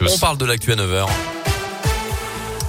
On parle de l'actu à 9h.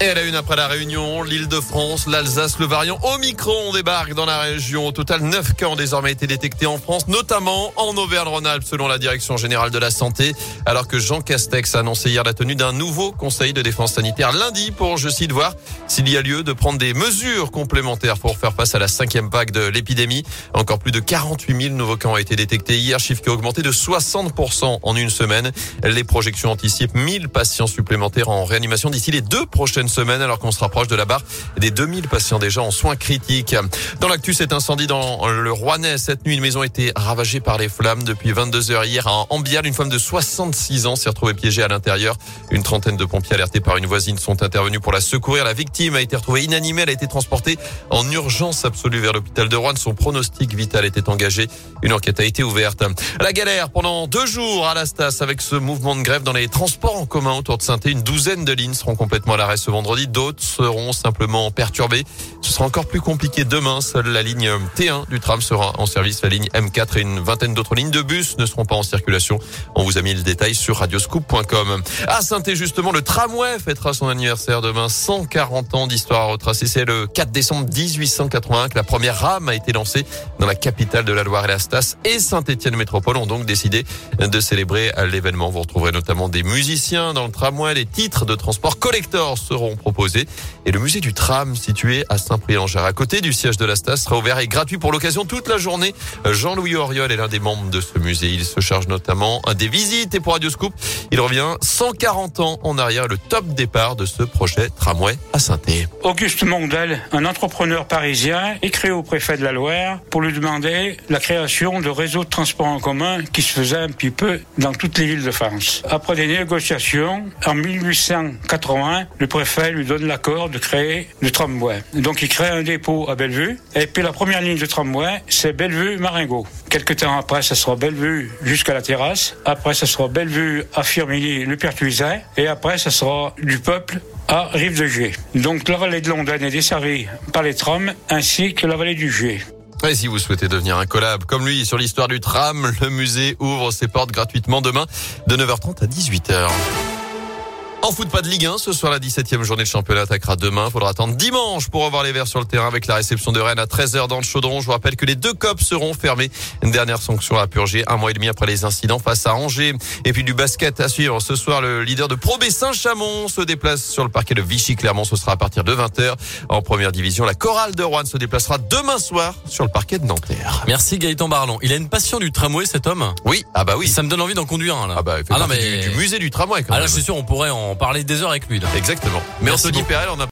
Et à la une après la Réunion, l'île de France, l'Alsace, le variant Omicron débarque dans la région. Au total, 9 cas ont désormais été détectés en France, notamment en Auvergne-Rhône-Alpes, selon la Direction générale de la santé. Alors que Jean Castex a annoncé hier la tenue d'un nouveau conseil de défense sanitaire lundi pour, je cite, voir s'il y a lieu de prendre des mesures complémentaires pour faire face à la cinquième vague de l'épidémie. Encore plus de 48 000 nouveaux cas ont été détectés hier, chiffre qui a augmenté de 60% en une semaine. Les projections anticipent 1000 patients supplémentaires en réanimation d'ici les deux prochaines semaine alors qu'on se rapproche de la barre des 2000 patients déjà en soins critiques. Dans l'actu, cet incendie dans le Rouennais. Cette nuit, une maison a été ravagée par les flammes depuis 22 heures hier à Ambial. Une femme de 66 ans s'est retrouvée piégée à l'intérieur. Une trentaine de pompiers alertés par une voisine sont intervenus pour la secourir. La victime a été retrouvée inanimée. Elle a été transportée en urgence absolue vers l'hôpital de Rouen. Son pronostic vital était engagé. Une enquête a été ouverte. La galère pendant deux jours à la Stas avec ce mouvement de grève dans les transports en commun autour de saint Une douzaine de lignes seront complètement à l'arrêt ce vendredi. D'autres seront simplement perturbées. Ce sera encore plus compliqué demain. Seule la ligne T1 du tram sera en service. La ligne M4 et une vingtaine d'autres lignes de bus ne seront pas en circulation. On vous a mis le détail sur radioscoop.com. À saint justement, le tramway fêtera son anniversaire demain. 140 ans d'histoire à retracer. C'est le 4 décembre 1881 que la première rame a été lancée dans la capitale de la Loire et la Stas et Saint-Étienne Métropole ont donc décidé de célébrer l'événement. Vous retrouverez notamment des musiciens dans le tramway. Les titres de transport collector seront proposés et le musée du tram situé à Saint-Prix-en-Cher à côté du siège de la Stas sera ouvert et gratuit pour l'occasion toute la journée. Jean-Louis Auriol est l'un des membres de ce musée. Il se charge notamment des visites et pour Radio Scoop, il revient 140 ans en arrière, le top départ de ce projet tramway à saint Auguste Mondel, un entrepreneur parisien, écrit au préfet de la Loire pour lui demander la création de réseaux de transport en commun qui se faisait un petit peu dans toutes les villes de France. Après des négociations, en 1880, le préfet lui donne l'accord de créer le tramway. Donc il crée un dépôt à Bellevue. Et puis la première ligne de tramway, c'est Bellevue-Maringot. Quelques temps après, ça sera Bellevue jusqu'à la terrasse. Après, ça sera Bellevue à Firminy, Pertuiset. Et après, ça sera du peuple à Rive de Gier. Donc la vallée de Londres est desservie par les trams ainsi que la vallée du Gier. Et si vous souhaitez devenir un collab comme lui sur l'histoire du tram, le musée ouvre ses portes gratuitement demain de 9h30 à 18h. En foot, pas de Ligue 1. Ce soir, la 17e journée de championnat attaquera demain. Faudra attendre dimanche pour revoir les Verts sur le terrain avec la réception de Rennes à 13h dans le chaudron. Je vous rappelle que les deux copes seront fermés. Une dernière sanction à purger un mois et demi après les incidents face à Angers. Et puis du basket à suivre. Ce soir, le leader de Pro B Saint-Chamond se déplace sur le parquet de Vichy-Clermont. Ce sera à partir de 20h. En première division, la chorale de Rouen se déplacera demain soir sur le parquet de Nanterre. Merci Gaëtan Barlon. Il a une passion du tramway, cet homme Oui, ah bah oui. Ça me donne envie d'en conduire un, là. Ah bah, il fait Ah non, partie mais- du, du musée du tramway quand Ah là, même. je suis sûr, on pourrait en parler des heures avec lui, là. Exactement. Mais Merci Anthony. Perel, on a